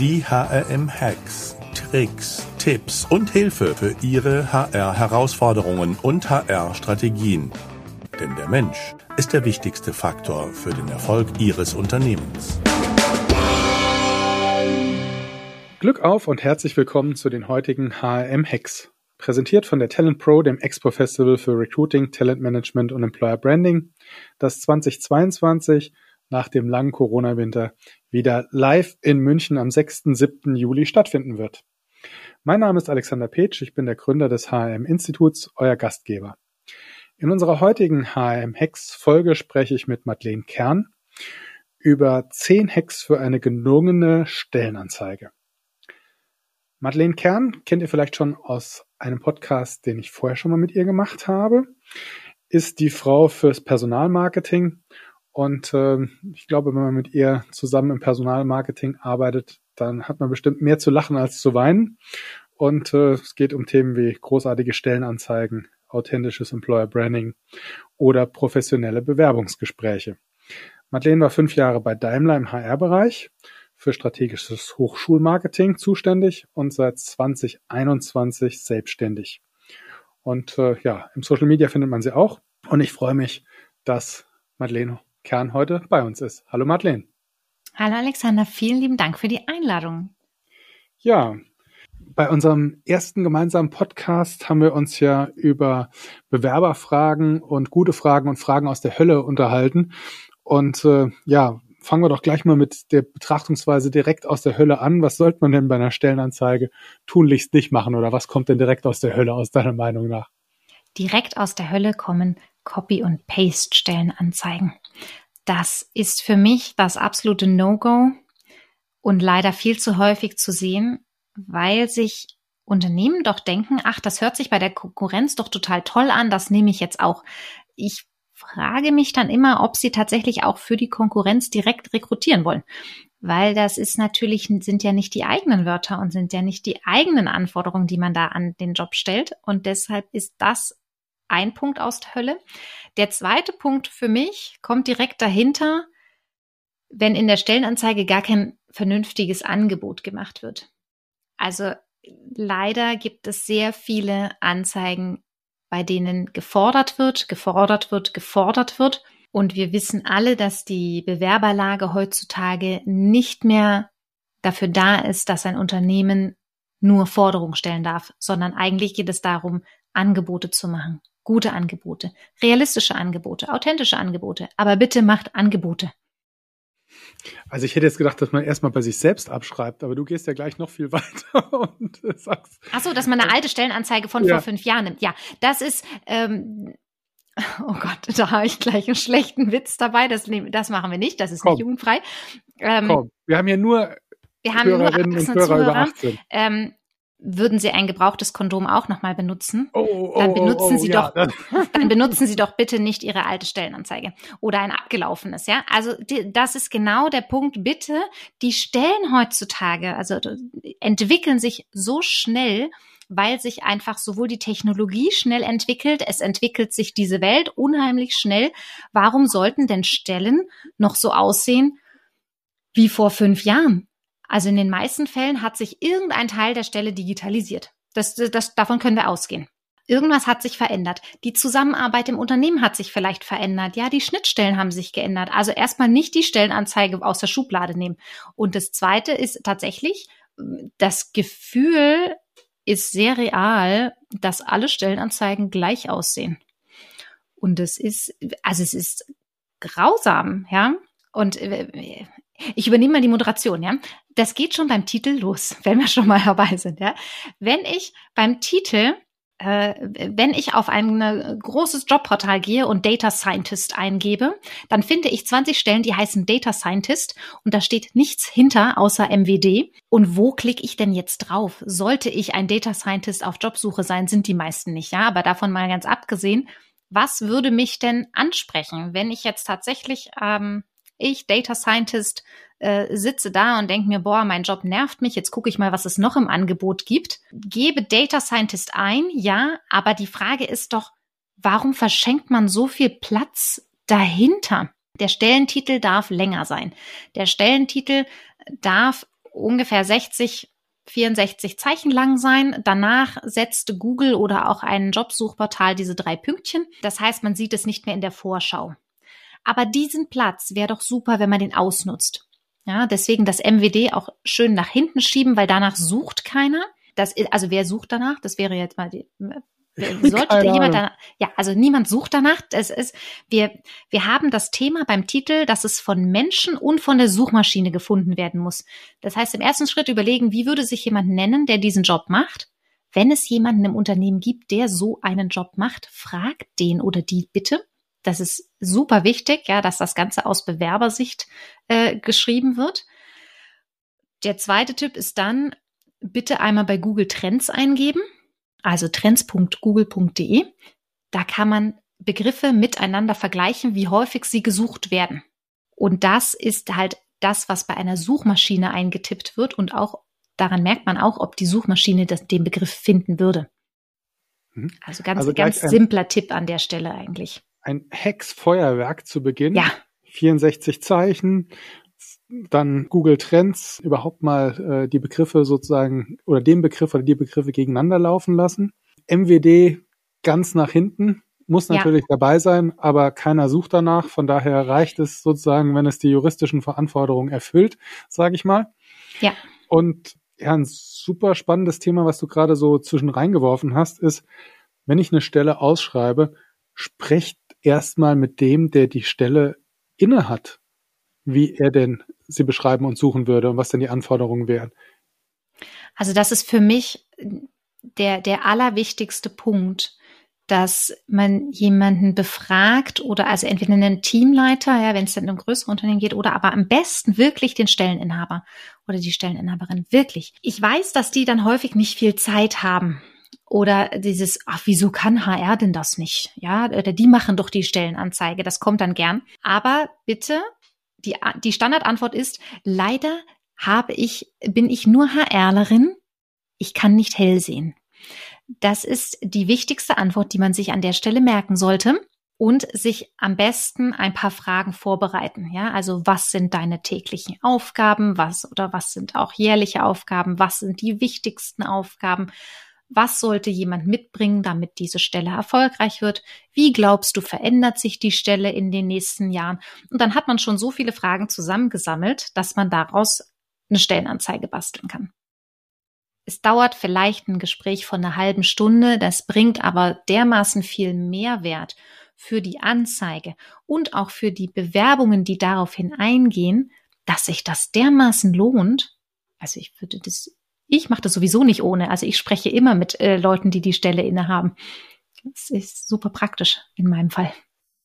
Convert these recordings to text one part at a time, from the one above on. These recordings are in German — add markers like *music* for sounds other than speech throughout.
Die HRM-Hacks, Tricks, Tipps und Hilfe für Ihre HR-Herausforderungen und HR-Strategien. Denn der Mensch ist der wichtigste Faktor für den Erfolg Ihres Unternehmens. Glück auf und herzlich willkommen zu den heutigen HRM-Hacks. Präsentiert von der Talent Pro, dem Expo Festival für Recruiting, Talent Management und Employer Branding, das 2022 nach dem langen Corona-Winter wieder live in München am 6. 7. Juli stattfinden wird. Mein Name ist Alexander Petsch, ich bin der Gründer des HRM-Instituts, euer Gastgeber. In unserer heutigen HRM-Hacks-Folge spreche ich mit Madeleine Kern über 10 Hacks für eine gelungene Stellenanzeige. Madeleine Kern kennt ihr vielleicht schon aus einem Podcast, den ich vorher schon mal mit ihr gemacht habe, ist die Frau fürs Personalmarketing und äh, ich glaube, wenn man mit ihr zusammen im Personalmarketing arbeitet, dann hat man bestimmt mehr zu lachen als zu weinen. Und äh, es geht um Themen wie großartige Stellenanzeigen, authentisches Employer Branding oder professionelle Bewerbungsgespräche. Madeleine war fünf Jahre bei Daimler im HR-Bereich für strategisches Hochschulmarketing zuständig und seit 2021 selbstständig. Und äh, ja, im Social Media findet man sie auch. Und ich freue mich, dass Madeleine Kern heute bei uns ist. Hallo Madeleine. Hallo Alexander, vielen lieben Dank für die Einladung. Ja, bei unserem ersten gemeinsamen Podcast haben wir uns ja über Bewerberfragen und gute Fragen und Fragen aus der Hölle unterhalten. Und äh, ja, fangen wir doch gleich mal mit der Betrachtungsweise direkt aus der Hölle an. Was sollte man denn bei einer Stellenanzeige tunlichst nicht machen oder was kommt denn direkt aus der Hölle aus deiner Meinung nach? Direkt aus der Hölle kommen Copy- und Paste-Stellenanzeigen. Das ist für mich das absolute No-Go und leider viel zu häufig zu sehen, weil sich Unternehmen doch denken, ach, das hört sich bei der Konkurrenz doch total toll an, das nehme ich jetzt auch. Ich frage mich dann immer, ob sie tatsächlich auch für die Konkurrenz direkt rekrutieren wollen. Weil das ist natürlich, sind ja nicht die eigenen Wörter und sind ja nicht die eigenen Anforderungen, die man da an den Job stellt. Und deshalb ist das ein Punkt aus der Hölle. Der zweite Punkt für mich kommt direkt dahinter, wenn in der Stellenanzeige gar kein vernünftiges Angebot gemacht wird. Also leider gibt es sehr viele Anzeigen, bei denen gefordert wird, gefordert wird, gefordert wird. Und wir wissen alle, dass die Bewerberlage heutzutage nicht mehr dafür da ist, dass ein Unternehmen nur Forderungen stellen darf, sondern eigentlich geht es darum, Angebote zu machen gute Angebote, realistische Angebote, authentische Angebote, aber bitte macht Angebote. Also ich hätte jetzt gedacht, dass man erstmal bei sich selbst abschreibt, aber du gehst ja gleich noch viel *laughs* weiter und sagst. Ach so, dass man eine alte Stellenanzeige von ja. vor fünf Jahren nimmt. Ja, das ist, ähm, *laughs* oh Gott, da habe ich gleich einen schlechten Witz dabei. Das, das machen wir nicht, das ist Komm. nicht jugendfrei. Ähm, Komm, wir haben hier nur wir haben Hörerinnen nur und Hörer Zuhörer. über 18. Ähm, würden Sie ein gebrauchtes Kondom auch nochmal benutzen, oh, oh, dann benutzen oh, Sie ja. doch, *laughs* dann benutzen Sie doch bitte nicht Ihre alte Stellenanzeige oder ein abgelaufenes, ja. Also die, das ist genau der Punkt. Bitte, die Stellen heutzutage, also entwickeln sich so schnell, weil sich einfach sowohl die Technologie schnell entwickelt, es entwickelt sich diese Welt unheimlich schnell. Warum sollten denn Stellen noch so aussehen wie vor fünf Jahren? Also in den meisten Fällen hat sich irgendein Teil der Stelle digitalisiert. Das, das, davon können wir ausgehen. Irgendwas hat sich verändert. Die Zusammenarbeit im Unternehmen hat sich vielleicht verändert. Ja, die Schnittstellen haben sich geändert. Also erstmal nicht die Stellenanzeige aus der Schublade nehmen. Und das Zweite ist tatsächlich, das Gefühl ist sehr real, dass alle Stellenanzeigen gleich aussehen. Und es ist, also es ist grausam, ja. Und äh, ich übernehme mal die Moderation, ja. Das geht schon beim Titel los, *laughs* wenn wir schon mal dabei sind, ja. Wenn ich beim Titel äh, wenn ich auf ein äh, großes Jobportal gehe und Data Scientist eingebe, dann finde ich 20 Stellen, die heißen Data Scientist und da steht nichts hinter außer MWD. Und wo klicke ich denn jetzt drauf? Sollte ich ein Data Scientist auf Jobsuche sein, sind die meisten nicht, ja. Aber davon mal ganz abgesehen, was würde mich denn ansprechen, wenn ich jetzt tatsächlich ähm, ich, Data Scientist, äh, sitze da und denke mir, boah, mein Job nervt mich, jetzt gucke ich mal, was es noch im Angebot gibt. Gebe Data Scientist ein, ja, aber die Frage ist doch, warum verschenkt man so viel Platz dahinter? Der Stellentitel darf länger sein. Der Stellentitel darf ungefähr 60 64 Zeichen lang sein. Danach setzt Google oder auch ein Jobsuchportal diese drei Pünktchen. Das heißt, man sieht es nicht mehr in der Vorschau. Aber diesen Platz wäre doch super, wenn man den ausnutzt. Ja, deswegen das MWD auch schön nach hinten schieben, weil danach sucht keiner. Das, also wer sucht danach? Das wäre jetzt mal die, *laughs* sollte jemand danach, ja, also niemand sucht danach. Es ist, wir, wir haben das Thema beim Titel, dass es von Menschen und von der Suchmaschine gefunden werden muss. Das heißt, im ersten Schritt überlegen, wie würde sich jemand nennen, der diesen Job macht? Wenn es jemanden im Unternehmen gibt, der so einen Job macht, fragt den oder die bitte. Das ist super wichtig, ja, dass das Ganze aus Bewerbersicht äh, geschrieben wird. Der zweite Tipp ist dann, bitte einmal bei Google Trends eingeben, also trends.google.de. Da kann man Begriffe miteinander vergleichen, wie häufig sie gesucht werden. Und das ist halt das, was bei einer Suchmaschine eingetippt wird und auch daran merkt man auch, ob die Suchmaschine das, den Begriff finden würde. Mhm. Also ganz, also ganz simpler Tipp an der Stelle eigentlich ein Hexfeuerwerk zu Beginn. Ja. 64 Zeichen, dann Google Trends überhaupt mal äh, die Begriffe sozusagen oder den Begriff oder die Begriffe gegeneinander laufen lassen. MWD ganz nach hinten muss natürlich ja. dabei sein, aber keiner sucht danach. Von daher reicht es sozusagen, wenn es die juristischen Verantwortungen erfüllt, sage ich mal. Ja. Und ja, ein super spannendes Thema, was du gerade so zwischen reingeworfen hast, ist, wenn ich eine Stelle ausschreibe, sprecht erstmal mit dem, der die Stelle inne hat, wie er denn sie beschreiben und suchen würde und was denn die Anforderungen wären. Also das ist für mich der, der allerwichtigste Punkt, dass man jemanden befragt oder also entweder einen Teamleiter, ja, wenn es dann um größere Unternehmen geht, oder aber am besten wirklich den Stelleninhaber oder die Stelleninhaberin. Wirklich. Ich weiß, dass die dann häufig nicht viel Zeit haben. Oder dieses, ach, wieso kann HR denn das nicht? Ja, oder die machen doch die Stellenanzeige, das kommt dann gern. Aber bitte, die, die Standardantwort ist, leider habe ich, bin ich nur HRlerin, ich kann nicht hell sehen. Das ist die wichtigste Antwort, die man sich an der Stelle merken sollte und sich am besten ein paar Fragen vorbereiten. Ja, also was sind deine täglichen Aufgaben? Was oder was sind auch jährliche Aufgaben? Was sind die wichtigsten Aufgaben? Was sollte jemand mitbringen, damit diese Stelle erfolgreich wird? Wie glaubst du, verändert sich die Stelle in den nächsten Jahren? Und dann hat man schon so viele Fragen zusammengesammelt, dass man daraus eine Stellenanzeige basteln kann. Es dauert vielleicht ein Gespräch von einer halben Stunde, das bringt aber dermaßen viel Mehrwert für die Anzeige und auch für die Bewerbungen, die daraufhin eingehen, dass sich das dermaßen lohnt. Also ich würde das ich mache das sowieso nicht ohne. Also ich spreche immer mit äh, Leuten, die die Stelle innehaben. Das ist super praktisch in meinem Fall.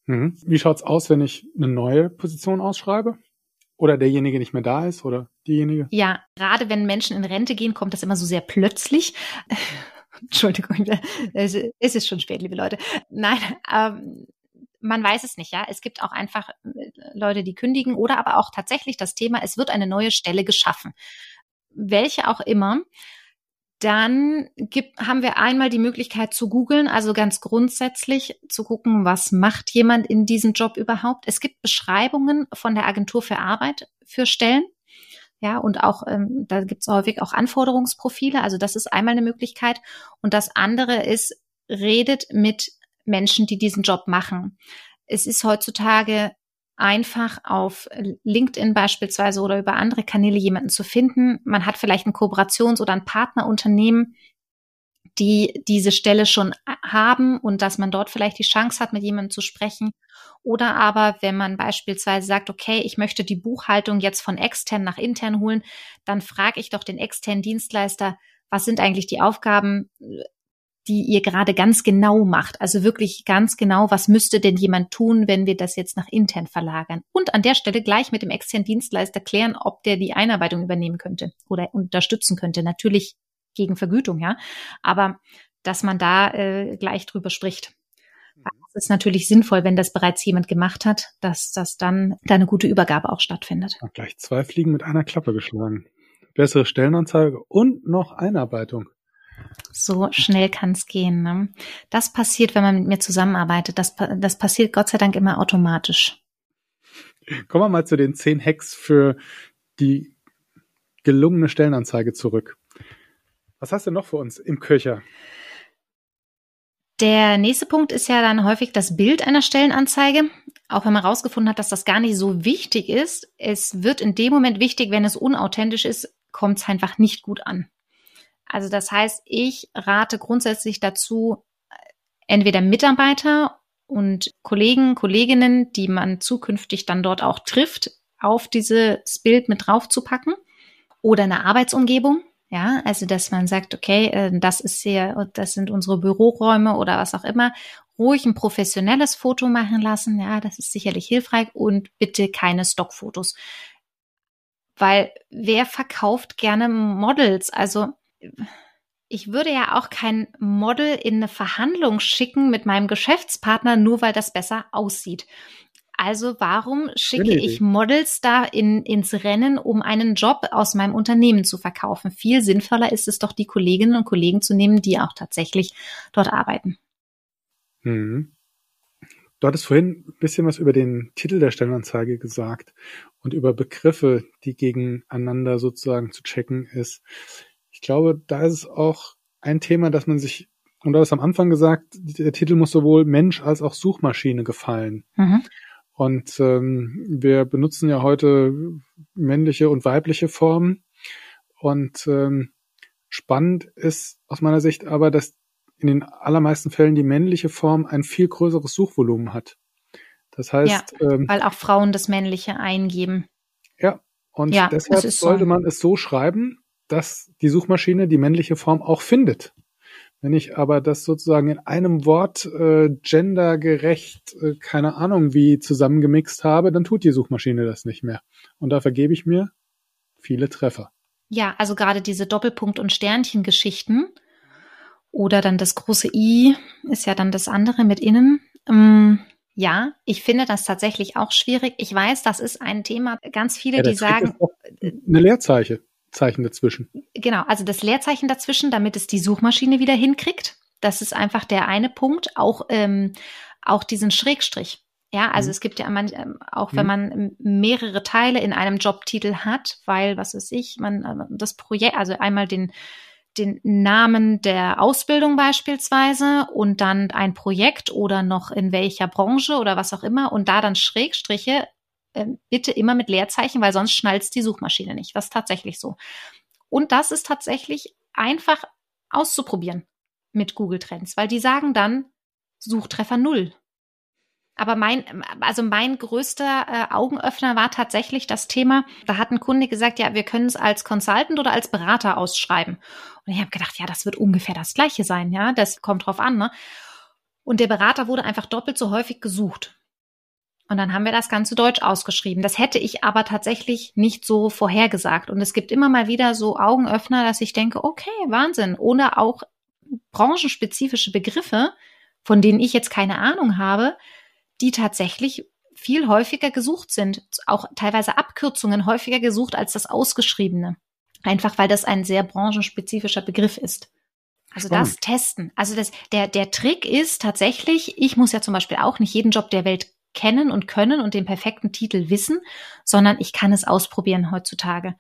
Mhm. Wie schaut's aus, wenn ich eine neue Position ausschreibe? Oder derjenige nicht mehr da ist oder diejenige? Ja, gerade wenn Menschen in Rente gehen, kommt das immer so sehr plötzlich. *laughs* Entschuldigung, es ist schon spät, liebe Leute. Nein, ähm, man weiß es nicht, ja. Es gibt auch einfach äh, Leute, die kündigen oder aber auch tatsächlich das Thema, es wird eine neue Stelle geschaffen welche auch immer, dann gibt, haben wir einmal die Möglichkeit zu googeln, also ganz grundsätzlich zu gucken, was macht jemand in diesem Job überhaupt. Es gibt Beschreibungen von der Agentur für Arbeit für Stellen. Ja, und auch, ähm, da gibt es häufig auch Anforderungsprofile. Also das ist einmal eine Möglichkeit. Und das andere ist, redet mit Menschen, die diesen Job machen. Es ist heutzutage einfach auf LinkedIn beispielsweise oder über andere Kanäle jemanden zu finden. Man hat vielleicht ein Kooperations- oder ein Partnerunternehmen, die diese Stelle schon haben und dass man dort vielleicht die Chance hat, mit jemandem zu sprechen. Oder aber, wenn man beispielsweise sagt, okay, ich möchte die Buchhaltung jetzt von extern nach intern holen, dann frage ich doch den externen Dienstleister, was sind eigentlich die Aufgaben die ihr gerade ganz genau macht. Also wirklich ganz genau, was müsste denn jemand tun, wenn wir das jetzt nach intern verlagern? Und an der Stelle gleich mit dem externen Dienstleister klären, ob der die Einarbeitung übernehmen könnte oder unterstützen könnte. Natürlich gegen Vergütung, ja. Aber dass man da äh, gleich drüber spricht. Es ist natürlich sinnvoll, wenn das bereits jemand gemacht hat, dass das dann da eine gute Übergabe auch stattfindet. gleich zwei Fliegen mit einer Klappe geschlagen. Bessere Stellenanzeige und noch Einarbeitung. So schnell kann es gehen. Ne? Das passiert, wenn man mit mir zusammenarbeitet. Das, das passiert Gott sei Dank immer automatisch. Kommen wir mal zu den zehn Hacks für die gelungene Stellenanzeige zurück. Was hast du noch für uns im Köcher? Der nächste Punkt ist ja dann häufig das Bild einer Stellenanzeige. Auch wenn man herausgefunden hat, dass das gar nicht so wichtig ist. Es wird in dem Moment wichtig, wenn es unauthentisch ist, kommt es einfach nicht gut an. Also das heißt, ich rate grundsätzlich dazu, entweder Mitarbeiter und Kollegen, Kolleginnen, die man zukünftig dann dort auch trifft, auf dieses Bild mit draufzupacken oder eine Arbeitsumgebung. Ja, also dass man sagt, okay, äh, das ist hier, das sind unsere Büroräume oder was auch immer. Ruhig ein professionelles Foto machen lassen. Ja, das ist sicherlich hilfreich und bitte keine Stockfotos. Weil wer verkauft gerne Models? Also ich würde ja auch kein Model in eine Verhandlung schicken mit meinem Geschäftspartner, nur weil das besser aussieht. Also warum schicke ich Models da in, ins Rennen, um einen Job aus meinem Unternehmen zu verkaufen? Viel sinnvoller ist es doch, die Kolleginnen und Kollegen zu nehmen, die auch tatsächlich dort arbeiten. Mhm. Du hattest vorhin ein bisschen was über den Titel der Stellenanzeige gesagt und über Begriffe, die gegeneinander sozusagen zu checken ist. Ich glaube, da ist es auch ein Thema, dass man sich, und du hast am Anfang gesagt, der Titel muss sowohl Mensch als auch Suchmaschine gefallen. Mhm. Und ähm, wir benutzen ja heute männliche und weibliche Formen. Und ähm, spannend ist aus meiner Sicht aber, dass in den allermeisten Fällen die männliche Form ein viel größeres Suchvolumen hat. Das heißt, ja, ähm, weil auch Frauen das männliche eingeben. Ja, und ja, deshalb sollte so. man es so schreiben, dass die Suchmaschine die männliche Form auch findet. Wenn ich aber das sozusagen in einem Wort äh, gendergerecht, äh, keine Ahnung wie zusammengemixt habe, dann tut die Suchmaschine das nicht mehr. Und da vergebe ich mir viele Treffer. Ja, also gerade diese Doppelpunkt- und Sternchen-Geschichten oder dann das große I ist ja dann das andere mit innen. Ähm, ja, ich finde das tatsächlich auch schwierig. Ich weiß, das ist ein Thema, ganz viele, ja, die sagen. Eine Leerzeichen. Zeichen dazwischen. Genau, also das Leerzeichen dazwischen, damit es die Suchmaschine wieder hinkriegt. Das ist einfach der eine Punkt. Auch, ähm, auch diesen Schrägstrich. Ja, also mhm. es gibt ja man, ähm, auch wenn mhm. man mehrere Teile in einem Jobtitel hat, weil, was weiß ich, man äh, das Projekt, also einmal den, den Namen der Ausbildung beispielsweise und dann ein Projekt oder noch in welcher Branche oder was auch immer und da dann Schrägstriche bitte immer mit Leerzeichen, weil sonst schnallt die Suchmaschine nicht. Das ist tatsächlich so. Und das ist tatsächlich einfach auszuprobieren mit Google Trends, weil die sagen dann Suchtreffer null. Aber mein, also mein größter äh, Augenöffner war tatsächlich das Thema, da hat ein Kunde gesagt, ja, wir können es als Consultant oder als Berater ausschreiben. Und ich habe gedacht, ja, das wird ungefähr das gleiche sein, ja, das kommt drauf an, ne? Und der Berater wurde einfach doppelt so häufig gesucht. Und dann haben wir das Ganze deutsch ausgeschrieben. Das hätte ich aber tatsächlich nicht so vorhergesagt. Und es gibt immer mal wieder so Augenöffner, dass ich denke, okay, Wahnsinn. Oder auch branchenspezifische Begriffe, von denen ich jetzt keine Ahnung habe, die tatsächlich viel häufiger gesucht sind. Auch teilweise Abkürzungen häufiger gesucht als das Ausgeschriebene. Einfach weil das ein sehr branchenspezifischer Begriff ist. Also das testen. Also das, der, der Trick ist tatsächlich, ich muss ja zum Beispiel auch nicht jeden Job der Welt kennen und können und den perfekten Titel wissen, sondern ich kann es ausprobieren heutzutage.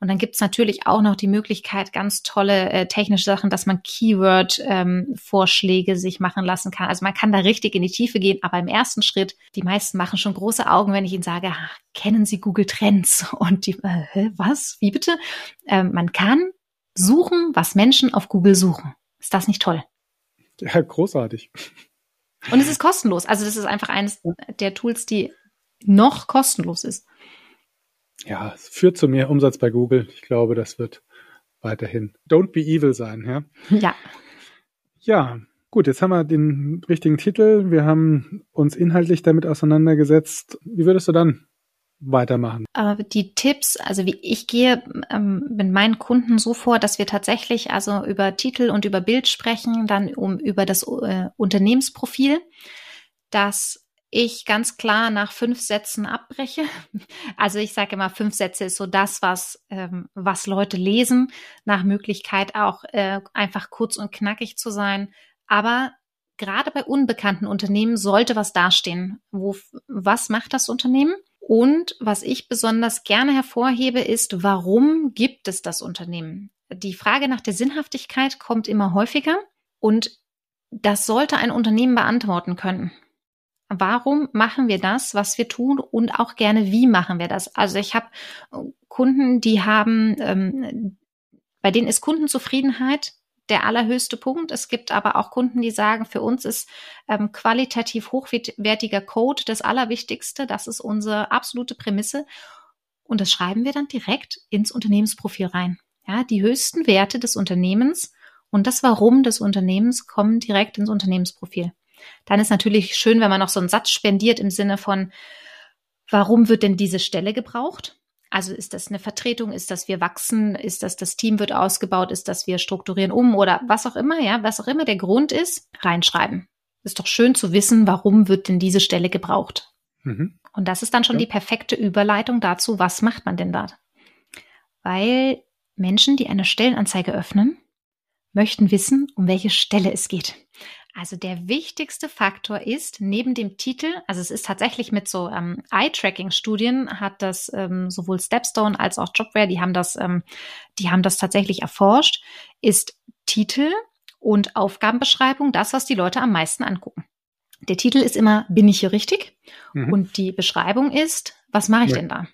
Und dann gibt's natürlich auch noch die Möglichkeit, ganz tolle äh, technische Sachen, dass man Keyword-Vorschläge ähm, sich machen lassen kann. Also man kann da richtig in die Tiefe gehen, aber im ersten Schritt, die meisten machen schon große Augen, wenn ich ihnen sage, ach, kennen Sie Google Trends? *laughs* Und die, äh, was? Wie bitte? Ähm, man kann suchen, was Menschen auf Google suchen. Ist das nicht toll? Ja, großartig. Und es ist kostenlos. Also das ist einfach eines der Tools, die noch kostenlos ist. Ja, es führt zu mehr Umsatz bei Google. Ich glaube, das wird weiterhin Don't be evil sein, ja? Ja. Ja, gut, jetzt haben wir den richtigen Titel. Wir haben uns inhaltlich damit auseinandergesetzt. Wie würdest du dann weitermachen? Die Tipps, also wie ich gehe ähm, mit meinen Kunden so vor, dass wir tatsächlich also über Titel und über Bild sprechen, dann um über das äh, Unternehmensprofil, dass ich ganz klar nach fünf Sätzen abbreche. *laughs* Also ich sage immer, fünf Sätze ist so das, was, ähm, was Leute lesen, nach Möglichkeit auch äh, einfach kurz und knackig zu sein. Aber gerade bei unbekannten Unternehmen sollte was dastehen. Wo, was macht das Unternehmen? Und was ich besonders gerne hervorhebe, ist, warum gibt es das Unternehmen? Die Frage nach der Sinnhaftigkeit kommt immer häufiger und das sollte ein Unternehmen beantworten können. Warum machen wir das, was wir tun und auch gerne, wie machen wir das? Also ich habe Kunden, die haben, ähm, bei denen ist Kundenzufriedenheit der allerhöchste Punkt. Es gibt aber auch Kunden, die sagen, für uns ist ähm, qualitativ hochwertiger Code das Allerwichtigste. Das ist unsere absolute Prämisse. Und das schreiben wir dann direkt ins Unternehmensprofil rein. Ja, die höchsten Werte des Unternehmens und das Warum des Unternehmens kommen direkt ins Unternehmensprofil. Dann ist natürlich schön, wenn man noch so einen Satz spendiert im Sinne von, warum wird denn diese Stelle gebraucht? Also ist das eine Vertretung? Ist das wir wachsen? Ist das das Team wird ausgebaut? Ist das wir strukturieren um oder was auch immer, ja, was auch immer der Grund ist, reinschreiben. Ist doch schön zu wissen, warum wird denn diese Stelle gebraucht? Mhm. Und das ist dann schon ja. die perfekte Überleitung dazu, was macht man denn da? Weil Menschen, die eine Stellenanzeige öffnen, möchten wissen, um welche Stelle es geht. Also der wichtigste Faktor ist neben dem Titel, also es ist tatsächlich mit so ähm, Eye-Tracking-Studien hat das ähm, sowohl Stepstone als auch Jobware, die haben das, ähm, die haben das tatsächlich erforscht, ist Titel und Aufgabenbeschreibung das, was die Leute am meisten angucken. Der Titel ist immer, bin ich hier richtig? Mhm. Und die Beschreibung ist, was mache ich ja. denn da?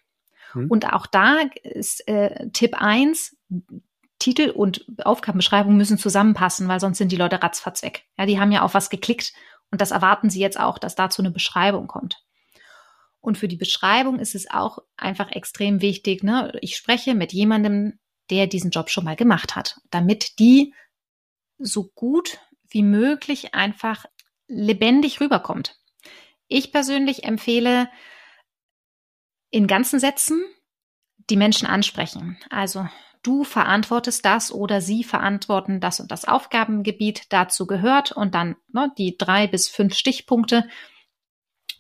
Mhm. Und auch da ist äh, Tipp eins Titel und Aufgabenbeschreibung müssen zusammenpassen, weil sonst sind die Leute ratzfatz weg. Ja, die haben ja auf was geklickt und das erwarten sie jetzt auch, dass dazu eine Beschreibung kommt. Und für die Beschreibung ist es auch einfach extrem wichtig, ne? ich spreche mit jemandem, der diesen Job schon mal gemacht hat, damit die so gut wie möglich einfach lebendig rüberkommt. Ich persönlich empfehle in ganzen Sätzen die Menschen ansprechen. Also du verantwortest das oder sie verantworten das und das Aufgabengebiet dazu gehört und dann ne, die drei bis fünf Stichpunkte.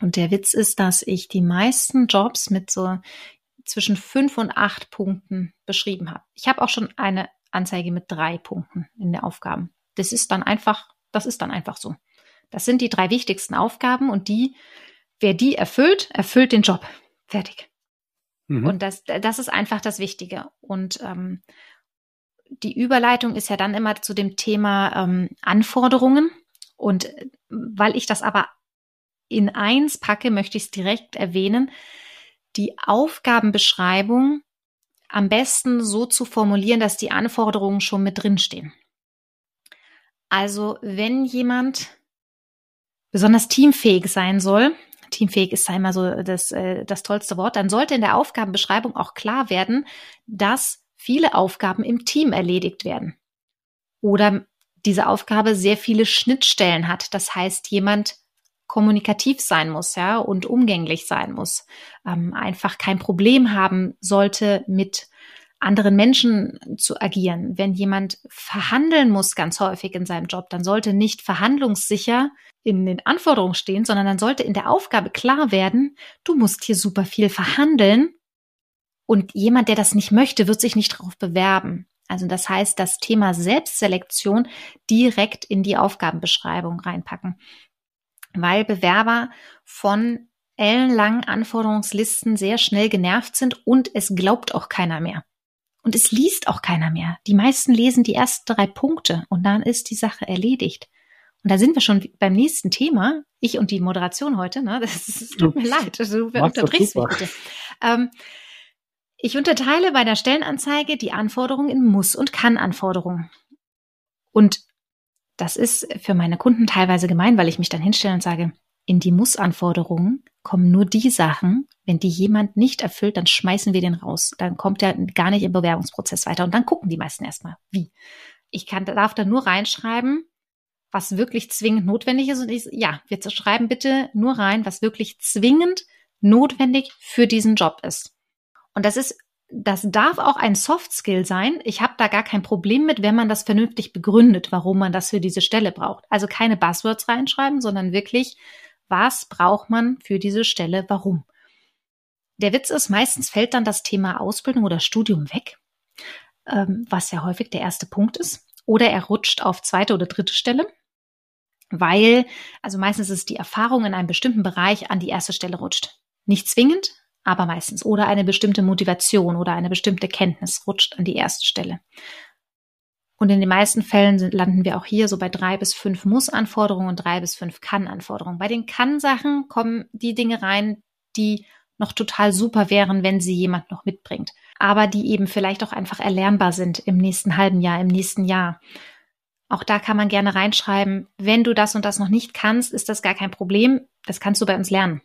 Und der Witz ist, dass ich die meisten Jobs mit so zwischen fünf und acht Punkten beschrieben habe. Ich habe auch schon eine Anzeige mit drei Punkten in der Aufgaben. Das ist dann einfach, das ist dann einfach so. Das sind die drei wichtigsten Aufgaben und die, wer die erfüllt, erfüllt den Job. Fertig. Mhm. Und das, das ist einfach das Wichtige. Und ähm, die Überleitung ist ja dann immer zu dem Thema ähm, Anforderungen. Und äh, weil ich das aber in eins packe, möchte ich es direkt erwähnen. Die Aufgabenbeschreibung am besten so zu formulieren, dass die Anforderungen schon mit drinstehen. Also wenn jemand besonders teamfähig sein soll, teamfähig ist da immer so das, äh, das tollste Wort, dann sollte in der Aufgabenbeschreibung auch klar werden, dass viele Aufgaben im Team erledigt werden. Oder diese Aufgabe sehr viele Schnittstellen hat. Das heißt, jemand kommunikativ sein muss, ja, und umgänglich sein muss, ähm, einfach kein Problem haben sollte mit anderen Menschen zu agieren. Wenn jemand verhandeln muss ganz häufig in seinem Job, dann sollte nicht verhandlungssicher in den Anforderungen stehen, sondern dann sollte in der Aufgabe klar werden, du musst hier super viel verhandeln und jemand, der das nicht möchte, wird sich nicht darauf bewerben. Also das heißt, das Thema Selbstselektion direkt in die Aufgabenbeschreibung reinpacken, weil Bewerber von ellenlangen Anforderungslisten sehr schnell genervt sind und es glaubt auch keiner mehr. Und es liest auch keiner mehr. Die meisten lesen die ersten drei Punkte und dann ist die Sache erledigt. Und da sind wir schon beim nächsten Thema. Ich und die Moderation heute, ne? *laughs* Das ist, tut mir leid. Also, du unterbrichst mich bitte. Ähm, ich unterteile bei der Stellenanzeige die Anforderungen in Muss- und Kann-Anforderungen. Und das ist für meine Kunden teilweise gemein, weil ich mich dann hinstelle und sage, in die Muss-Anforderungen kommen nur die Sachen, wenn die jemand nicht erfüllt, dann schmeißen wir den raus. Dann kommt er gar nicht im Bewerbungsprozess weiter. Und dann gucken die meisten erstmal, wie. Ich kann, darf da nur reinschreiben, was wirklich zwingend notwendig ist. Und ich, ja, wir schreiben bitte nur rein, was wirklich zwingend notwendig für diesen Job ist. Und das ist, das darf auch ein Soft Skill sein. Ich habe da gar kein Problem mit, wenn man das vernünftig begründet, warum man das für diese Stelle braucht. Also keine Buzzwords reinschreiben, sondern wirklich was braucht man für diese Stelle, warum. Der Witz ist, meistens fällt dann das Thema Ausbildung oder Studium weg, ähm, was ja häufig der erste Punkt ist. Oder er rutscht auf zweite oder dritte Stelle, weil, also meistens ist die Erfahrung in einem bestimmten Bereich an die erste Stelle rutscht. Nicht zwingend, aber meistens. Oder eine bestimmte Motivation oder eine bestimmte Kenntnis rutscht an die erste Stelle. Und in den meisten Fällen sind, landen wir auch hier so bei drei bis fünf Muss-Anforderungen und drei bis fünf Kann-Anforderungen. Bei den Kann-Sachen kommen die Dinge rein, die noch total super wären, wenn sie jemand noch mitbringt. Aber die eben vielleicht auch einfach erlernbar sind im nächsten halben Jahr, im nächsten Jahr. Auch da kann man gerne reinschreiben, wenn du das und das noch nicht kannst, ist das gar kein Problem. Das kannst du bei uns lernen.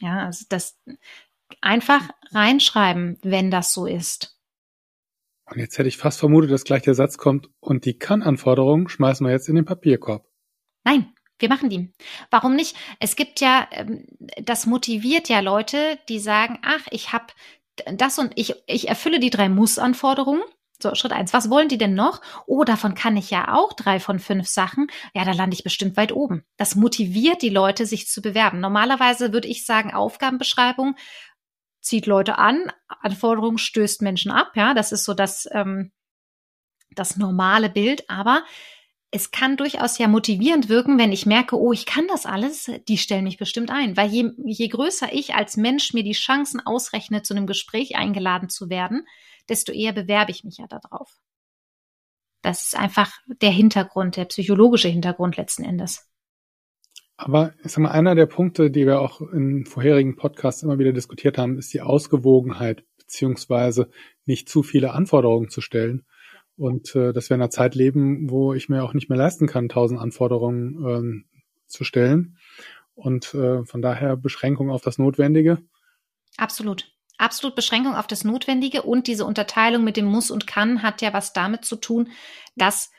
Ja, also das einfach reinschreiben, wenn das so ist. Und jetzt hätte ich fast vermutet, dass gleich der Satz kommt, und die Kann-Anforderungen schmeißen wir jetzt in den Papierkorb. Nein, wir machen die. Warum nicht? Es gibt ja, ähm, das motiviert ja Leute, die sagen, ach, ich habe das und ich, ich erfülle die drei Muss-Anforderungen. So, Schritt eins. Was wollen die denn noch? Oh, davon kann ich ja auch drei von fünf Sachen. Ja, da lande ich bestimmt weit oben. Das motiviert die Leute, sich zu bewerben. Normalerweise würde ich sagen, Aufgabenbeschreibung zieht Leute an, Anforderungen stößt Menschen ab. Ja, das ist so das, ähm, das normale Bild. Aber es kann durchaus ja motivierend wirken, wenn ich merke, oh, ich kann das alles, die stellen mich bestimmt ein. Weil je, je größer ich als Mensch mir die Chancen ausrechne, zu einem Gespräch eingeladen zu werden, desto eher bewerbe ich mich ja darauf. Das ist einfach der Hintergrund, der psychologische Hintergrund letzten Endes. Aber ich sag mal, einer der Punkte, die wir auch in vorherigen Podcasts immer wieder diskutiert haben, ist die Ausgewogenheit, beziehungsweise nicht zu viele Anforderungen zu stellen. Und äh, dass wir in einer Zeit leben, wo ich mir auch nicht mehr leisten kann, tausend Anforderungen ähm, zu stellen. Und äh, von daher Beschränkung auf das Notwendige. Absolut. Absolut Beschränkung auf das Notwendige und diese Unterteilung mit dem Muss und Kann hat ja was damit zu tun, dass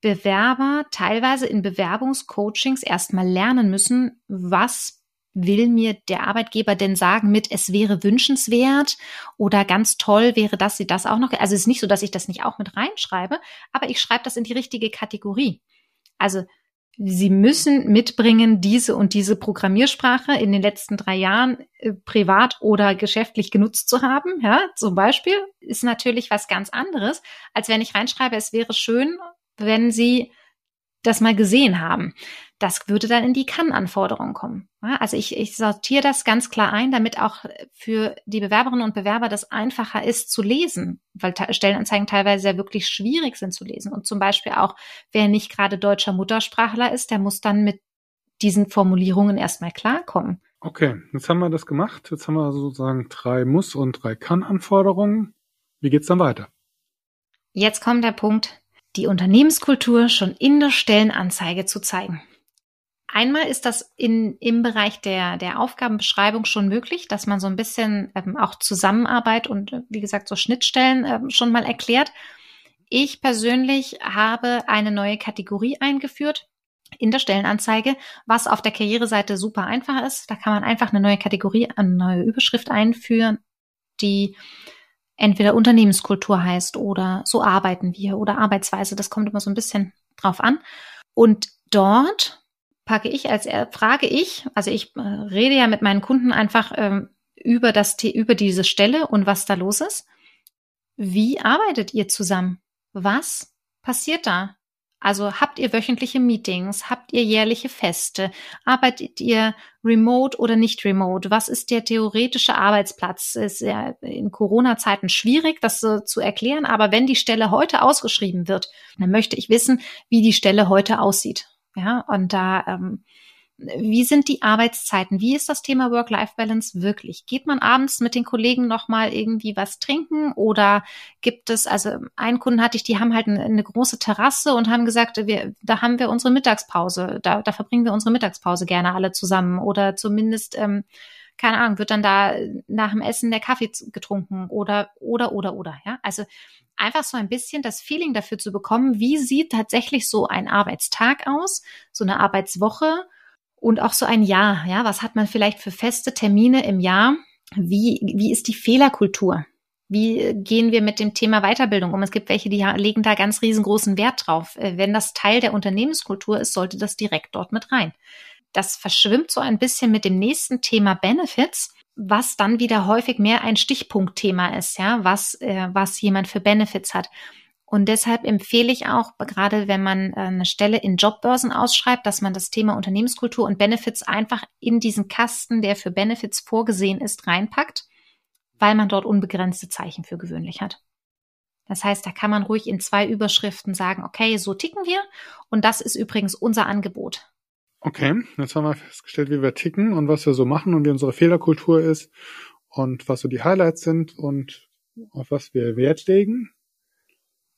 Bewerber teilweise in Bewerbungscoachings erstmal lernen müssen, was will mir der Arbeitgeber denn sagen mit, es wäre wünschenswert oder ganz toll wäre, dass sie das auch noch, also es ist nicht so, dass ich das nicht auch mit reinschreibe, aber ich schreibe das in die richtige Kategorie. Also Sie müssen mitbringen, diese und diese Programmiersprache in den letzten drei Jahren äh, privat oder geschäftlich genutzt zu haben. Ja, zum Beispiel ist natürlich was ganz anderes, als wenn ich reinschreibe, es wäre schön, wenn Sie das mal gesehen haben. Das würde dann in die Kann-Anforderungen kommen. Also ich, ich sortiere das ganz klar ein, damit auch für die Bewerberinnen und Bewerber das einfacher ist zu lesen, weil Stellenanzeigen teilweise ja wirklich schwierig sind zu lesen. Und zum Beispiel auch, wer nicht gerade deutscher Muttersprachler ist, der muss dann mit diesen Formulierungen erstmal klarkommen. Okay, jetzt haben wir das gemacht. Jetzt haben wir sozusagen drei Muss- und drei Kann-Anforderungen. Wie geht's dann weiter? Jetzt kommt der Punkt, die Unternehmenskultur schon in der Stellenanzeige zu zeigen. Einmal ist das in, im Bereich der, der Aufgabenbeschreibung schon möglich, dass man so ein bisschen ähm, auch Zusammenarbeit und äh, wie gesagt so Schnittstellen ähm, schon mal erklärt. Ich persönlich habe eine neue Kategorie eingeführt in der Stellenanzeige, was auf der Karriereseite super einfach ist. Da kann man einfach eine neue Kategorie, eine neue Überschrift einführen, die entweder Unternehmenskultur heißt oder so arbeiten wir oder Arbeitsweise. Das kommt immer so ein bisschen drauf an. Und dort packe ich als frage ich, also ich äh, rede ja mit meinen Kunden einfach ähm, über das über diese Stelle und was da los ist. Wie arbeitet ihr zusammen? Was passiert da? Also habt ihr wöchentliche Meetings? Habt ihr jährliche Feste? Arbeitet ihr remote oder nicht remote? Was ist der theoretische Arbeitsplatz? Ist ja in Corona-Zeiten schwierig, das so zu erklären. Aber wenn die Stelle heute ausgeschrieben wird, dann möchte ich wissen, wie die Stelle heute aussieht. Ja, und da ähm, wie sind die Arbeitszeiten? Wie ist das Thema Work-Life-Balance wirklich? Geht man abends mit den Kollegen nochmal irgendwie was trinken oder gibt es, also einen Kunden hatte ich, die haben halt eine, große Terrasse und haben gesagt, wir, da haben wir unsere Mittagspause, da, da verbringen wir unsere Mittagspause gerne alle zusammen oder zumindest, ähm, keine Ahnung, wird dann da nach dem Essen der Kaffee getrunken oder, oder, oder, oder, ja. Also einfach so ein bisschen das Feeling dafür zu bekommen, wie sieht tatsächlich so ein Arbeitstag aus, so eine Arbeitswoche und auch so ein Jahr. Ja, was hat man vielleicht für feste Termine im Jahr? Wie, wie ist die Fehlerkultur? Wie gehen wir mit dem Thema Weiterbildung um? Es gibt welche, die legen da ganz riesengroßen Wert drauf. Äh, wenn das Teil der Unternehmenskultur ist, sollte das direkt dort mit rein. Das verschwimmt so ein bisschen mit dem nächsten Thema Benefits, was dann wieder häufig mehr ein Stichpunktthema ist, ja, was, äh, was jemand für Benefits hat. Und deshalb empfehle ich auch, gerade wenn man äh, eine Stelle in Jobbörsen ausschreibt, dass man das Thema Unternehmenskultur und Benefits einfach in diesen Kasten, der für Benefits vorgesehen ist, reinpackt, weil man dort unbegrenzte Zeichen für gewöhnlich hat. Das heißt, da kann man ruhig in zwei Überschriften sagen, okay, so ticken wir und das ist übrigens unser Angebot. Okay, jetzt haben wir festgestellt, wie wir ticken und was wir so machen und wie unsere Fehlerkultur ist und was so die Highlights sind und auf was wir Wert legen.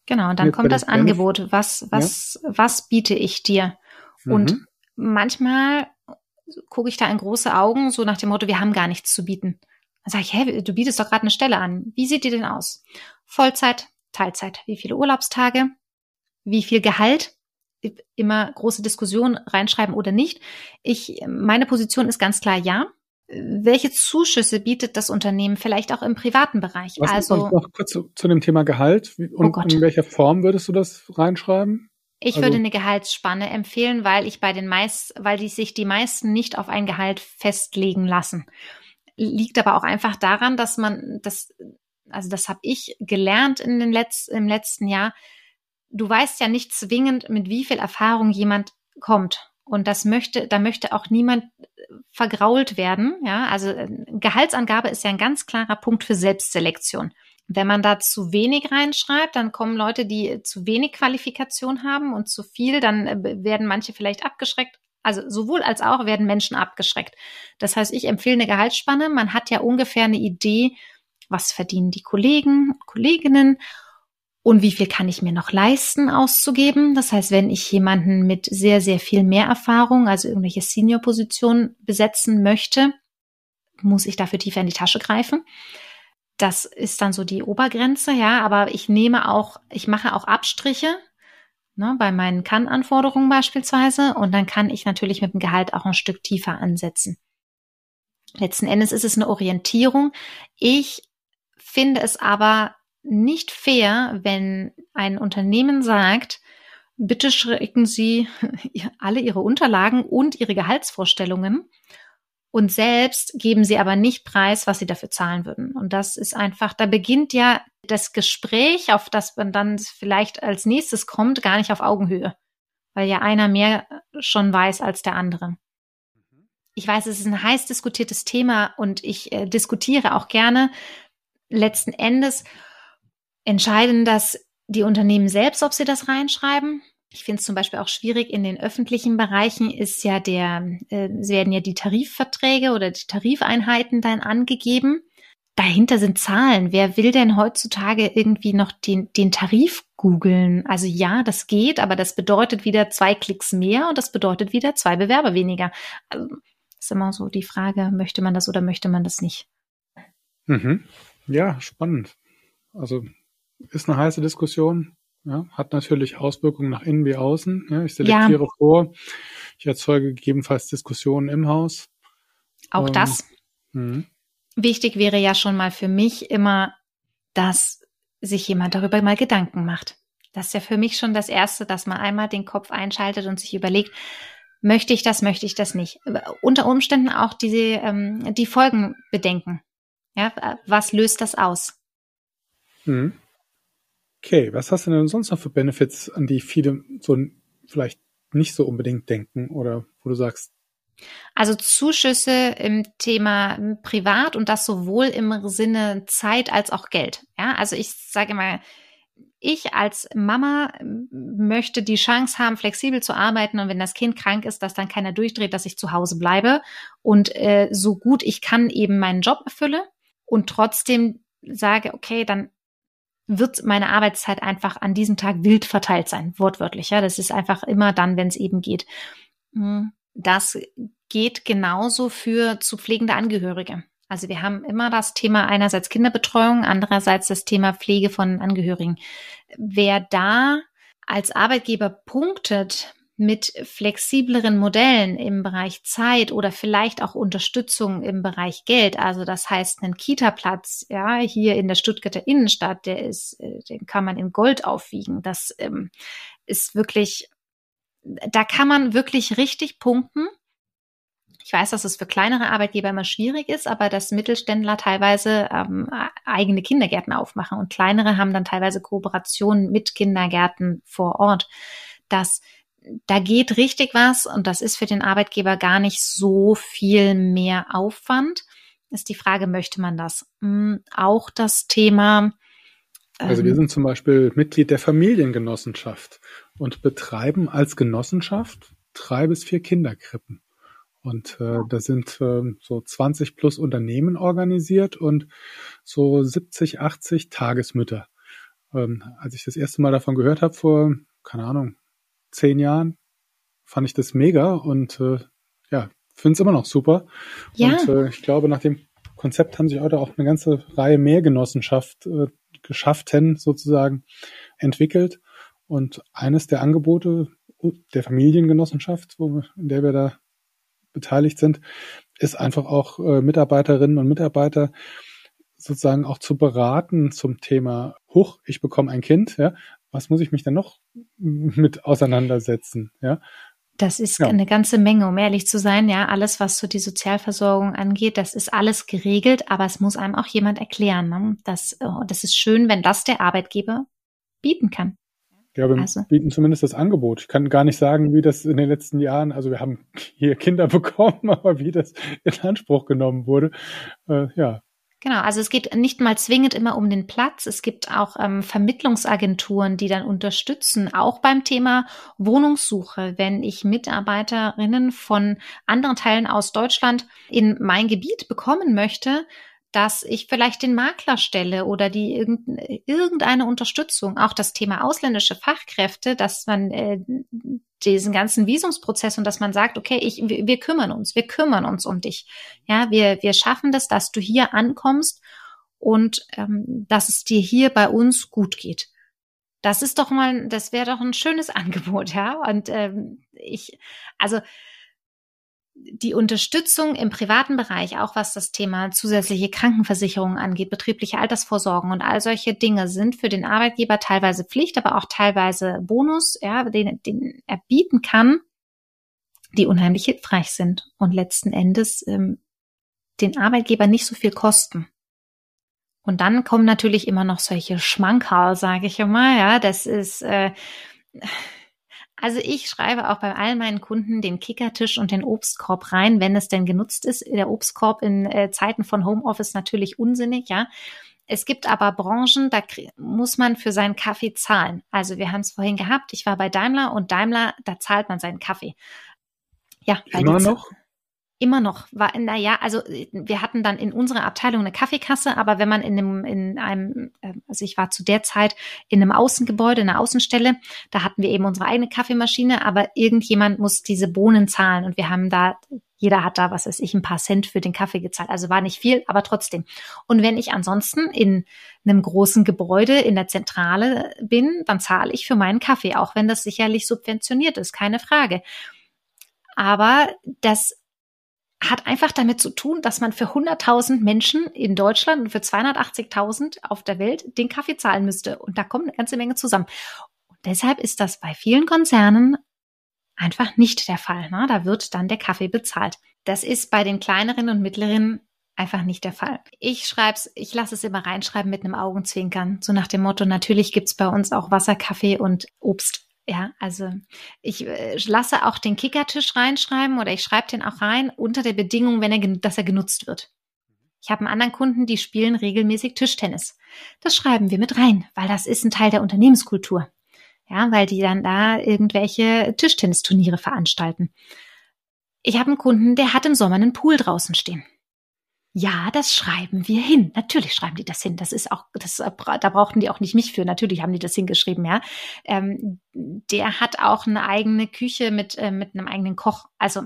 Genau, dann kommt das Angebot. Was, was, ja? was biete ich dir? Und mhm. manchmal gucke ich da in große Augen, so nach dem Motto, wir haben gar nichts zu bieten. Dann sage ich, hä, du bietest doch gerade eine Stelle an. Wie sieht die denn aus? Vollzeit, Teilzeit. Wie viele Urlaubstage? Wie viel Gehalt? Immer große Diskussion reinschreiben oder nicht. Ich, meine Position ist ganz klar ja welche Zuschüsse bietet das Unternehmen vielleicht auch im privaten Bereich? Was also noch kurz zu, zu, dem Thema Gehalt und oh in welcher Form würdest du das reinschreiben? Ich also, würde eine Gehaltsspanne empfehlen, weil ich bei den meisten, weil die sich die meisten nicht auf ein Gehalt festlegen lassen. Liegt aber auch einfach daran, dass man das, also das habe ich gelernt in den Letz-, im letzten Jahr. Du weißt ja nicht zwingend, mit wie viel Erfahrung jemand kommt. Und das möchte, da möchte auch niemand vergrault werden. Ja, also äh, Gehaltsangabe ist ja ein ganz klarer Punkt für Selbstselektion. Wenn man da zu wenig reinschreibt, dann kommen Leute, die zu wenig Qualifikation haben und zu viel, dann äh, werden manche vielleicht abgeschreckt. Also sowohl als auch werden Menschen abgeschreckt. Das heißt, ich empfehle eine Gehaltsspanne. Man hat ja ungefähr eine Idee, was verdienen die Kollegen, Kolleginnen und wie viel kann ich mir noch leisten auszugeben. Das heißt, wenn ich jemanden mit sehr, sehr viel mehr Erfahrung, also irgendwelche Senior-Positionen besetzen möchte, muss ich dafür tiefer in die Tasche greifen. Das ist dann so die Obergrenze, ja, aber ich nehme auch, ich mache auch Abstriche, ne, bei meinen Kann-Anforderungen beispielsweise, und dann kann ich natürlich mit dem Gehalt auch ein Stück tiefer ansetzen. Letzten Endes ist es eine Orientierung. Ich finde es aber nicht fair, wenn ein Unternehmen sagt, bitte schrecken Sie *laughs* alle Ihre Unterlagen und Ihre Gehaltsvorstellungen und selbst geben Sie aber nicht preis, was Sie dafür zahlen würden. Und das ist einfach, da beginnt ja das Gespräch, auf das man dann vielleicht als nächstes kommt, gar nicht auf Augenhöhe, weil ja einer mehr schon weiß als der andere. Ich weiß, es ist ein heiß diskutiertes Thema und ich äh, diskutiere auch gerne. Letzten Endes entscheiden das die Unternehmen selbst, ob sie das reinschreiben. Ich finde es zum Beispiel auch schwierig in den öffentlichen Bereichen ist ja der, äh, werden ja die Tarifverträge oder die Tarifeinheiten dann angegeben. Dahinter sind Zahlen. Wer will denn heutzutage irgendwie noch den, den Tarif googeln? Also ja, das geht, aber das bedeutet wieder zwei Klicks mehr und das bedeutet wieder zwei Bewerber weniger. Also, ist immer so die Frage, möchte man das oder möchte man das nicht? Mhm. Ja, spannend. Also ist eine heiße Diskussion. Ja, hat natürlich Auswirkungen nach innen wie außen. Ja, ich selektiere ja. vor. Ich erzeuge gegebenenfalls Diskussionen im Haus. Auch ähm, das. Mh. Wichtig wäre ja schon mal für mich immer, dass sich jemand darüber mal Gedanken macht. Das ist ja für mich schon das Erste, dass man einmal den Kopf einschaltet und sich überlegt, möchte ich das, möchte ich das nicht. Unter Umständen auch diese, ähm, die Folgen bedenken. Ja, was löst das aus? Mhm. Okay, was hast du denn sonst noch für Benefits, an die viele so vielleicht nicht so unbedingt denken oder wo du sagst? Also Zuschüsse im Thema Privat und das sowohl im Sinne Zeit als auch Geld. Ja, also ich sage mal, ich als Mama möchte die Chance haben, flexibel zu arbeiten und wenn das Kind krank ist, dass dann keiner durchdreht, dass ich zu Hause bleibe und äh, so gut ich kann eben meinen Job erfülle und trotzdem sage, okay, dann wird meine Arbeitszeit einfach an diesem Tag wild verteilt sein, wortwörtlich. Ja, das ist einfach immer dann, wenn es eben geht. Hm, das geht genauso für zu pflegende Angehörige. Also wir haben immer das Thema einerseits Kinderbetreuung, andererseits das Thema Pflege von Angehörigen. Wer da als Arbeitgeber punktet mit flexibleren Modellen im Bereich Zeit oder vielleicht auch Unterstützung im Bereich Geld. Also das heißt, einen Kita-Platz, ja, hier in der Stuttgarter Innenstadt, der ist, äh, den kann man in Gold aufwiegen. Das ähm, ist wirklich, da kann man wirklich richtig punkten. Ich weiß, dass es für kleinere Arbeitgeber immer schwierig ist, aber dass Mittelständler teilweise ähm, eigene Kindergärten aufmachen und kleinere haben dann teilweise Kooperationen mit Kindergärten vor Ort. Das da geht richtig was und das ist für den Arbeitgeber gar nicht so viel mehr Aufwand. Ist die Frage, möchte man das? Hm, auch das Thema. also wir ähm, sind zum Beispiel Mitglied der Familiengenossenschaft und betreiben als Genossenschaft drei bis vier Kinderkrippen. Und äh, da sind äh, so 20 plus Unternehmen organisiert und so 70, 80 Tagesmütter. Ähm, als ich das erste Mal davon gehört habe, vor, keine Ahnung, zehn Jahren, fand ich das mega und äh, ja, finde es immer noch super. Ja. Und äh, ich glaube, nach dem Konzept haben sich heute auch eine ganze Reihe mehr Genossenschaft äh, geschafften sozusagen entwickelt. Und eines der Angebote der Familiengenossenschaft, wo, in der wir da beteiligt sind, ist einfach auch äh, Mitarbeiterinnen und Mitarbeiter sozusagen auch zu beraten zum Thema, huch, ich bekomme ein Kind, ja, was muss ich mich denn noch mit auseinandersetzen, ja? Das ist ja. eine ganze Menge, um ehrlich zu sein. Ja, alles, was so die Sozialversorgung angeht, das ist alles geregelt, aber es muss einem auch jemand erklären. Ne? Das, oh, das ist schön, wenn das der Arbeitgeber bieten kann. Ja, wir also. bieten zumindest das Angebot. Ich kann gar nicht sagen, wie das in den letzten Jahren, also wir haben *laughs* hier Kinder bekommen, *laughs* aber wie das in Anspruch genommen wurde, äh, ja. Genau, also es geht nicht mal zwingend immer um den Platz. Es gibt auch ähm, Vermittlungsagenturen, die dann unterstützen, auch beim Thema Wohnungssuche. Wenn ich Mitarbeiterinnen von anderen Teilen aus Deutschland in mein Gebiet bekommen möchte, dass ich vielleicht den Makler stelle oder die irgendeine Unterstützung, auch das Thema ausländische Fachkräfte, dass man äh, diesen ganzen Visumsprozess und dass man sagt, okay, ich, wir, wir kümmern uns, wir kümmern uns um dich. Ja, wir, wir schaffen das, dass du hier ankommst und ähm, dass es dir hier bei uns gut geht. Das ist doch mal, das wäre doch ein schönes *laughs* Angebot, ja. Und ähm, ich, also die Unterstützung im privaten Bereich, auch was das Thema zusätzliche Krankenversicherung angeht, betriebliche Altersvorsorgen und all solche Dinge sind für den Arbeitgeber teilweise Pflicht, aber auch teilweise Bonus, ja, den, den er bieten kann, die unheimlich hilfreich sind und letzten Endes ähm, den Arbeitgeber nicht so viel kosten. Und dann kommen natürlich immer noch solche Schmankerl, sage ich immer, ja, das ist äh, also ich schreibe auch bei all meinen Kunden den Kickertisch und den Obstkorb rein, wenn es denn genutzt ist. Der Obstkorb in äh, Zeiten von Homeoffice natürlich unsinnig, ja. Es gibt aber Branchen, da muss man für seinen Kaffee zahlen. Also wir haben es vorhin gehabt, ich war bei Daimler und Daimler, da zahlt man seinen Kaffee. Ja, immer noch? Immer noch war, na ja, also wir hatten dann in unserer Abteilung eine Kaffeekasse, aber wenn man in einem, in einem, äh, also ich war zu der Zeit in einem Außengebäude, in einer Außenstelle, da hatten wir eben unsere eigene Kaffeemaschine, aber irgendjemand muss diese Bohnen zahlen und wir haben da, jeder hat da, was weiß ich, ein paar Cent für den Kaffee gezahlt. Also war nicht viel, aber trotzdem. Und wenn ich ansonsten in einem großen Gebäude in der Zentrale bin, dann zahle ich für meinen Kaffee, auch wenn das sicherlich subventioniert ist, keine Frage. Aber das hat einfach damit zu tun, dass man für 100.000 Menschen in Deutschland und für 280.000 auf der Welt den Kaffee zahlen müsste. Und da kommt eine ganze Menge zusammen. Und deshalb ist das bei vielen Konzernen einfach nicht der Fall. Ne? Da wird dann der Kaffee bezahlt. Das ist bei den kleineren und mittleren einfach nicht der Fall. Ich schreib's, ich lasse es immer reinschreiben mit einem Augenzwinkern, so nach dem Motto, natürlich gibt's bei uns auch Wasser, Kaffee und Obst ja, also ich äh, lasse auch den Kickertisch reinschreiben oder ich schreibe den auch rein unter der Bedingung, wenn er, dass er genutzt wird. Ich habe einen anderen Kunden, die spielen regelmäßig Tischtennis. Das schreiben wir mit rein, weil das ist ein Teil der Unternehmenskultur. Ja, weil die dann da irgendwelche Tischtennisturniere veranstalten. Ich habe einen Kunden, der hat im Sommer einen Pool draußen stehen. Ja, das schreiben wir hin. Natürlich schreiben die das hin. Das ist auch, das, da brauchten die auch nicht mich für. Natürlich haben die das hingeschrieben, ja. Ähm, der hat auch eine eigene Küche mit, äh, mit einem eigenen Koch. Also,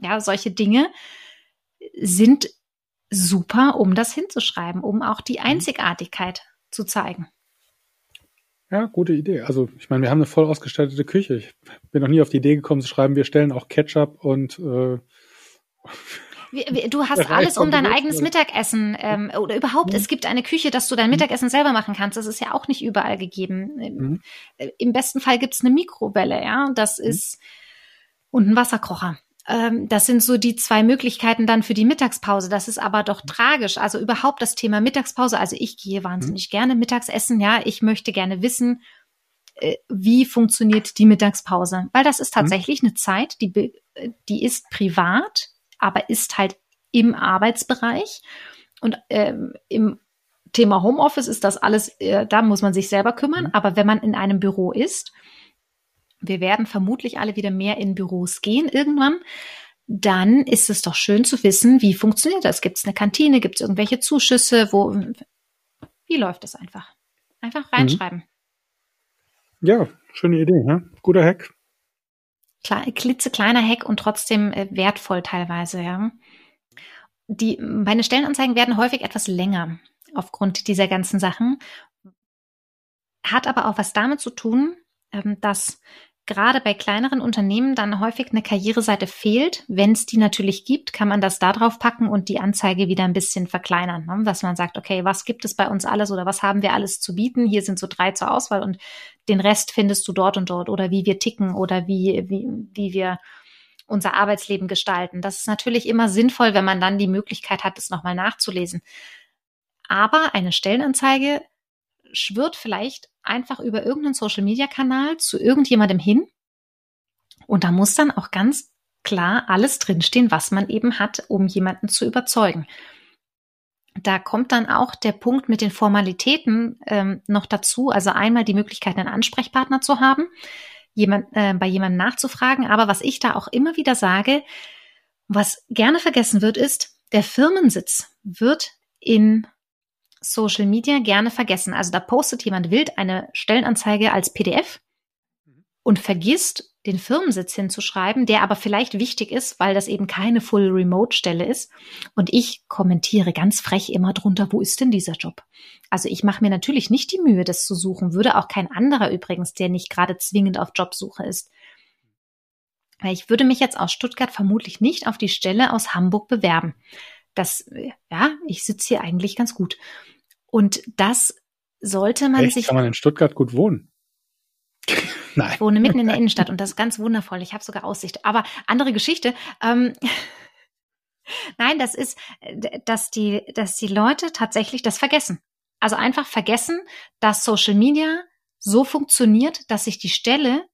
ja, solche Dinge sind super, um das hinzuschreiben, um auch die mhm. Einzigartigkeit zu zeigen. Ja, gute Idee. Also, ich meine, wir haben eine voll ausgestattete Küche. Ich bin noch nie auf die Idee gekommen zu schreiben, wir stellen auch Ketchup und äh, Du hast alles um dein eigenes Mittagessen ähm, oder überhaupt, mhm. es gibt eine Küche, dass du dein mhm. Mittagessen selber machen kannst. Das ist ja auch nicht überall gegeben. Mhm. Im besten Fall gibt's eine Mikrowelle, ja, das mhm. ist und ein Wasserkocher. ähm, das sind so die zwei Möglichkeiten dann für die Mittagspause. Das ist aber doch tragisch. Also überhaupt das Thema Mittagspause. Also ich gehe wahnsinnig mhm. gerne mittags essen. Ja, ich möchte gerne wissen, äh, wie funktioniert die Mittagspause? Weil das ist tatsächlich mhm. eine Zeit, die, die ist privat, aber ist halt im Arbeitsbereich. Und ähm, im Thema Homeoffice ist das alles, äh, da muss man sich selber kümmern. Mhm. Aber wenn man in einem Büro ist, wir werden vermutlich alle wieder mehr in Büros gehen irgendwann, dann ist es doch schön zu wissen, wie funktioniert das? Gibt es eine Kantine? Gibt es irgendwelche Zuschüsse? Wo, wie läuft das einfach? Einfach reinschreiben. Mhm. Ja, schöne Idee, ne? Guter Hack. Klitzekleiner Hack und trotzdem äh, wertvoll teilweise, ja. Die, meine Stellenanzeigen werden häufig etwas länger aufgrund dieser ganzen Sachen. Hat aber auch was damit zu tun, ähm, dass gerade bei kleineren Unternehmen dann häufig eine Karriereseite fehlt. Wenn es die natürlich gibt, kann man das da drauf packen und die Anzeige wieder ein bisschen verkleinern. Ne? Dass man sagt, okay, was gibt es bei uns alles oder was haben wir alles zu bieten? Hier sind so drei zur Auswahl und den Rest findest du dort und dort oder wie wir ticken oder wie, wie, wie wir unser Arbeitsleben gestalten. Das ist natürlich immer sinnvoll, wenn man dann die Möglichkeit hat, es nochmal nachzulesen. Aber eine Stellenanzeige schwirrt vielleicht einfach über irgendeinen Social-Media-Kanal zu irgendjemandem hin. Und da muss dann auch ganz klar alles drinstehen, was man eben hat, um jemanden zu überzeugen. Da kommt dann auch der Punkt mit den Formalitäten ähm, noch dazu. Also einmal die Möglichkeit, einen Ansprechpartner zu haben, jemand, äh, bei jemandem nachzufragen. Aber was ich da auch immer wieder sage, was gerne vergessen wird, ist, der Firmensitz wird in Social Media gerne vergessen. Also da postet jemand wild eine Stellenanzeige als PDF und vergisst, den Firmensitz hinzuschreiben, der aber vielleicht wichtig ist, weil das eben keine Full Remote Stelle ist. Und ich kommentiere ganz frech immer drunter, wo ist denn dieser Job? Also ich mache mir natürlich nicht die Mühe, das zu suchen, würde auch kein anderer übrigens, der nicht gerade zwingend auf Jobsuche ist. Weil ich würde mich jetzt aus Stuttgart vermutlich nicht auf die Stelle aus Hamburg bewerben. Das, ja, ich sitze hier eigentlich ganz gut. Und das sollte man Echt? sich. Kann man in Stuttgart gut wohnen? *laughs* Nein. Ich wohne mitten in der Innenstadt und das ist ganz wundervoll. Ich habe sogar Aussicht. Aber andere Geschichte. Ähm, *laughs* Nein, das ist, dass die, dass die Leute tatsächlich das vergessen. Also einfach vergessen, dass Social Media so funktioniert, dass sich die Stelle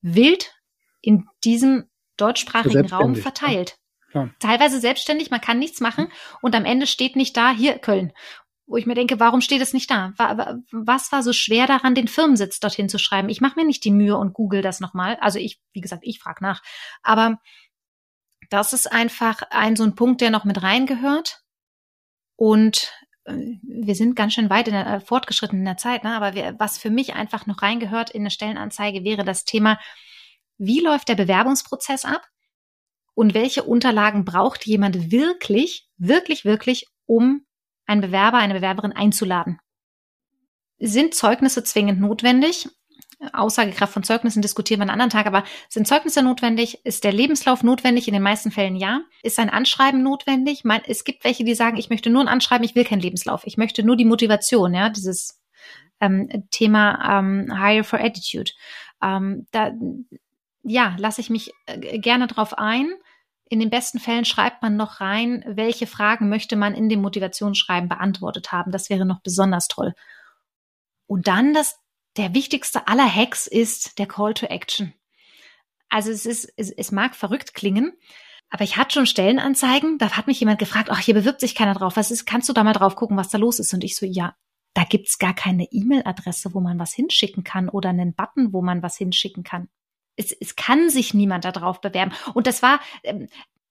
wild in diesem deutschsprachigen Raum verteilt. Ja. Teilweise selbstständig, man kann nichts machen und am Ende steht nicht da, hier Köln wo ich mir denke, warum steht es nicht da? Was war so schwer daran, den Firmensitz dorthin zu schreiben? Ich mache mir nicht die Mühe und google das nochmal. Also ich, wie gesagt, ich frage nach. Aber das ist einfach ein so ein Punkt, der noch mit reingehört. Und äh, wir sind ganz schön weit in der, äh, fortgeschritten in der Zeit, ne? aber wir, was für mich einfach noch reingehört in eine Stellenanzeige wäre das Thema, wie läuft der Bewerbungsprozess ab und welche Unterlagen braucht jemand wirklich, wirklich, wirklich, um einen Bewerber, eine Bewerberin einzuladen. Sind Zeugnisse zwingend notwendig? Aussagekraft von Zeugnissen diskutieren wir einen anderen Tag, aber sind Zeugnisse notwendig? Ist der Lebenslauf notwendig? In den meisten Fällen ja. Ist ein Anschreiben notwendig? Es gibt welche, die sagen, ich möchte nur ein Anschreiben, ich will keinen Lebenslauf. Ich möchte nur die Motivation, ja, dieses ähm, Thema ähm, Hire for Attitude. Ähm, da, ja, lasse ich mich äh, gerne drauf ein. In den besten Fällen schreibt man noch rein, welche Fragen möchte man in dem Motivationsschreiben beantwortet haben. Das wäre noch besonders toll. Und dann das, der wichtigste aller Hacks ist der Call to Action. Also es ist, es, es mag verrückt klingen, aber ich hatte schon Stellenanzeigen, da hat mich jemand gefragt, ach, hier bewirbt sich keiner drauf. Was ist, kannst du da mal drauf gucken, was da los ist? Und ich so, ja, da gibt's gar keine E-Mail-Adresse, wo man was hinschicken kann oder einen Button, wo man was hinschicken kann es, es kann sich niemand darauf bewerben. Und das war, ähm,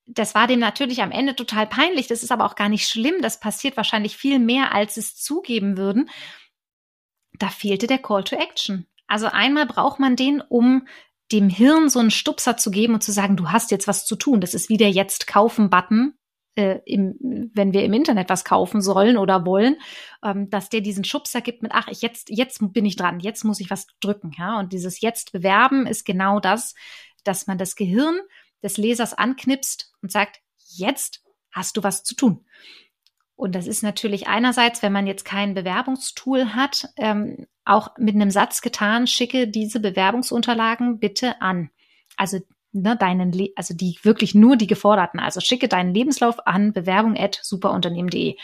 das war dem natürlich am Ende total peinlich. Das ist aber auch gar nicht schlimm. Das passiert wahrscheinlich viel mehr, als es zugeben würden. Da fehlte der Call to Action. Also einmal braucht man den, um dem Hirn so einen Stupser zu geben und zu sagen, du hast jetzt was zu tun. Das ist wie der Jetzt kaufen Button äh, im, wenn wir im Internet was kaufen sollen oder wollen, ähm, dass der diesen Schubser gibt mit, ach, ich jetzt, jetzt bin ich dran, jetzt muss ich was drücken, ja. Und dieses Jetzt bewerben ist genau das, dass man das Gehirn des Lesers anknipst und sagt, jetzt hast du was zu tun. Und das ist natürlich einerseits, wenn man jetzt kein Bewerbungstool hat, ähm, auch mit einem Satz getan, schicke diese Bewerbungsunterlagen bitte an. Also ne, deinen, Le also die wirklich nur die geforderten. Also schicke deinen Lebenslauf an bewerbung at superunternehmen.de.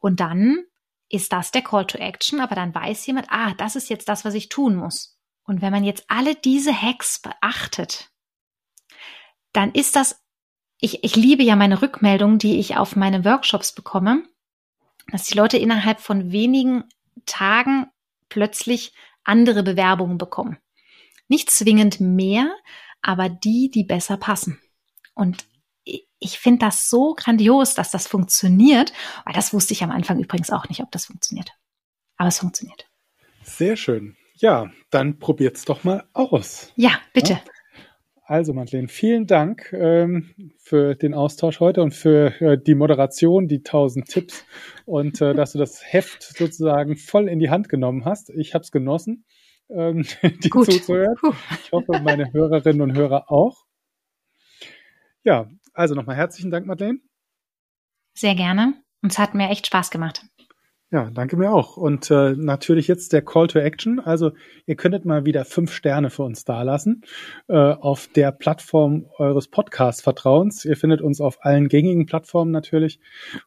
Und dann ist das der Call to Action, aber dann weiß jemand, ah, das ist jetzt das, was ich tun muss. Und wenn man jetzt alle diese Hacks beachtet, dann ist das, ich, ich liebe ja meine Rückmeldungen, die ich auf meine Workshops bekomme, dass die Leute innerhalb von wenigen Tagen plötzlich andere Bewerbungen bekommen. Nicht zwingend mehr, aber die, die besser passen. Und ich finde das so grandios, dass das funktioniert, weil das wusste ich am Anfang übrigens auch nicht, ob das funktioniert. Aber es funktioniert. Sehr schön. Ja, dann probiert's doch mal aus. Ja, bitte. Ja? Also, Madeleine, vielen Dank ähm, für den Austausch heute und für äh, die Moderation, die tausend Tipps und äh, dass du das Heft sozusagen voll in die Hand genommen hast. Ich habe es genossen, ähm, *laughs* dir zuzuhören. Ich hoffe, meine Hörerinnen und Hörer auch. Ja, also nochmal herzlichen Dank, Madeleine. Sehr gerne. Und es hat mir echt Spaß gemacht. Ja, danke mir auch. Und äh, natürlich jetzt der Call to Action. Also ihr könntet mal wieder fünf Sterne für uns dalassen äh, auf der Plattform eures Podcast-Vertrauens. Ihr findet uns auf allen gängigen Plattformen natürlich.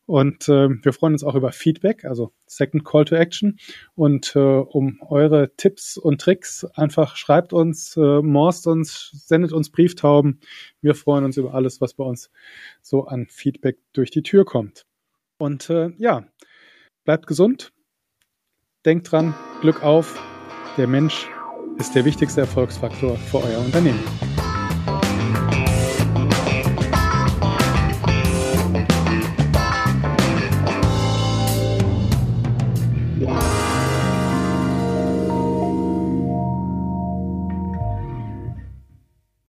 Und äh, wir freuen uns auch über Feedback, also Second Call to Action. Und äh, um eure Tipps und Tricks einfach schreibt uns, äh, morst uns, sendet uns Brieftauben. Wir freuen uns über alles, was bei uns so an Feedback durch die Tür kommt. Und äh, ja, Bleibt gesund. Denkt dran, Glück auf. Der Mensch ist der wichtigste Erfolgsfaktor für euer Unternehmen.